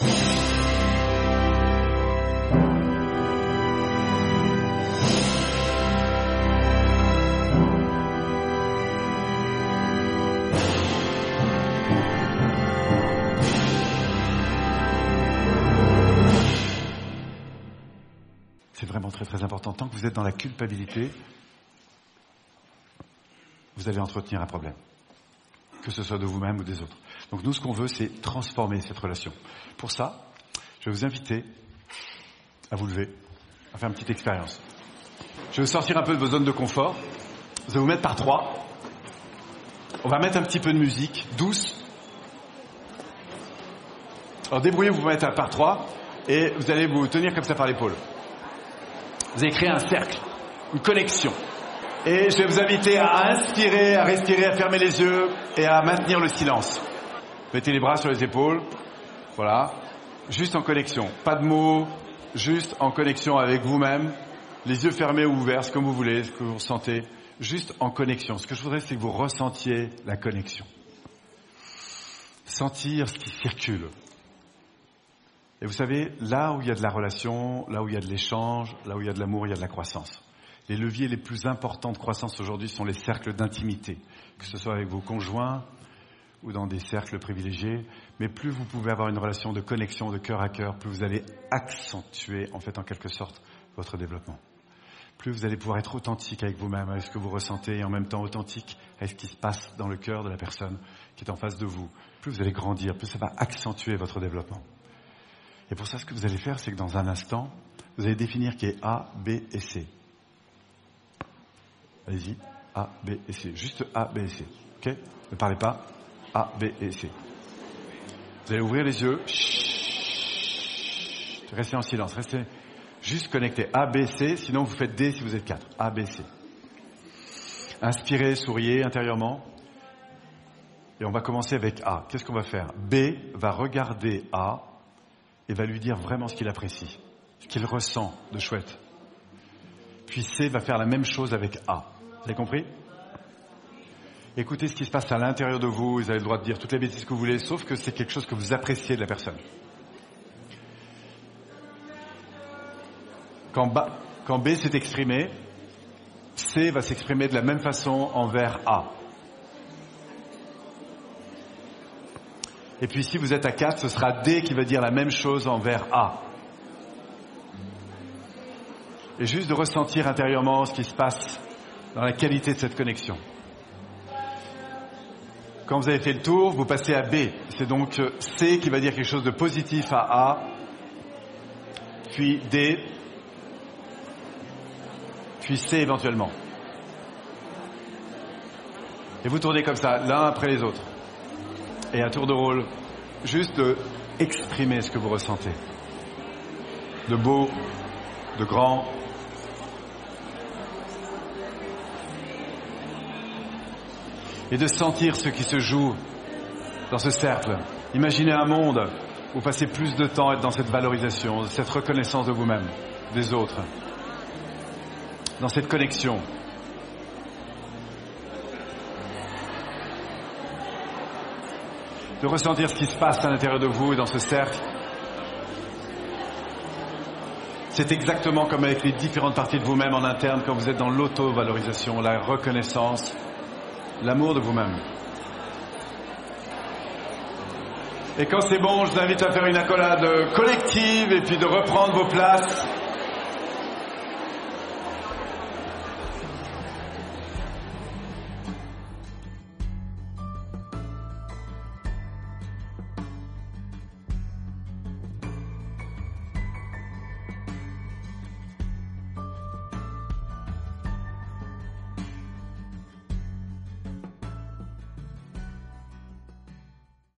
C'est vraiment très très important. Tant que vous êtes dans la culpabilité, vous allez entretenir un problème. Que ce soit de vous-même ou des autres. Donc nous, ce qu'on veut, c'est transformer cette relation. Pour ça, je vais vous inviter à vous lever, à faire une petite expérience. Je vais sortir un peu de vos zones de confort. Vous allez vous mettre par trois. On va mettre un petit peu de musique douce. Alors débrouillez-vous vous mettre par trois et vous allez vous tenir comme ça par l'épaule. Vous allez créer un cercle, une connexion. Et je vais vous inviter à inspirer, à respirer, à fermer les yeux et à maintenir le silence. Mettez les bras sur les épaules. Voilà. Juste en connexion. Pas de mots, juste en connexion avec vous-même. Les yeux fermés ou ouverts, que vous voulez, ce que vous ressentez. Juste en connexion. Ce que je voudrais, c'est que vous ressentiez la connexion. Sentir ce qui circule. Et vous savez, là où il y a de la relation, là où il y a de l'échange, là où il y a de l'amour, il y a de la croissance. Les leviers les plus importants de croissance aujourd'hui sont les cercles d'intimité, que ce soit avec vos conjoints ou dans des cercles privilégiés. Mais plus vous pouvez avoir une relation de connexion de cœur à cœur, plus vous allez accentuer, en fait, en quelque sorte, votre développement. Plus vous allez pouvoir être authentique avec vous-même, avec ce que vous ressentez, et en même temps authentique avec ce qui se passe dans le cœur de la personne qui est en face de vous. Plus vous allez grandir, plus ça va accentuer votre développement. Et pour ça, ce que vous allez faire, c'est que dans un instant, vous allez définir qui est A, B et C. Allez-y. A, B et C. Juste A, B et C. Ok Ne parlez pas. A, B et C. Vous allez ouvrir les yeux. Restez en silence. Restez juste connecté. A, B, C. Sinon, vous faites D si vous êtes 4. A, B, C. Inspirez, souriez intérieurement. Et on va commencer avec A. Qu'est-ce qu'on va faire? B va regarder A et va lui dire vraiment ce qu'il apprécie, ce qu'il ressent de chouette. Puis C va faire la même chose avec A. Vous avez compris? Écoutez ce qui se passe à l'intérieur de vous, vous avez le droit de dire toutes les bêtises que vous voulez, sauf que c'est quelque chose que vous appréciez de la personne. Quand, B s'est exprimé, C va s'exprimer de la même façon envers A. Et puis si vous êtes à 4, ce sera D qui va dire la même chose envers A. Et juste de ressentir intérieurement ce qui se passe dans la qualité de cette connexion. Quand vous avez fait le tour, vous passez à B. C'est donc C qui va dire quelque chose de positif à A, puis D, puis C éventuellement. Et vous tournez comme ça, l'un après les autres. Et à tour de rôle, juste exprimer ce que vous ressentez. De beau, de grand. Et de sentir ce qui se joue dans ce cercle. Imaginez un monde où vous passez plus de temps à être dans cette valorisation, cette reconnaissance de vous-même, des autres, dans cette connexion. de ressentir ce qui se passe à l'intérieur de vous et dans ce cercle. C'est exactement comme avec les différentes parties de vous-même en interne quand vous êtes dans l'auto-valorisation, la reconnaissance, l'amour de vous-même. Et quand c'est bon, je vous invite à faire une accolade collective et puis de reprendre vos places.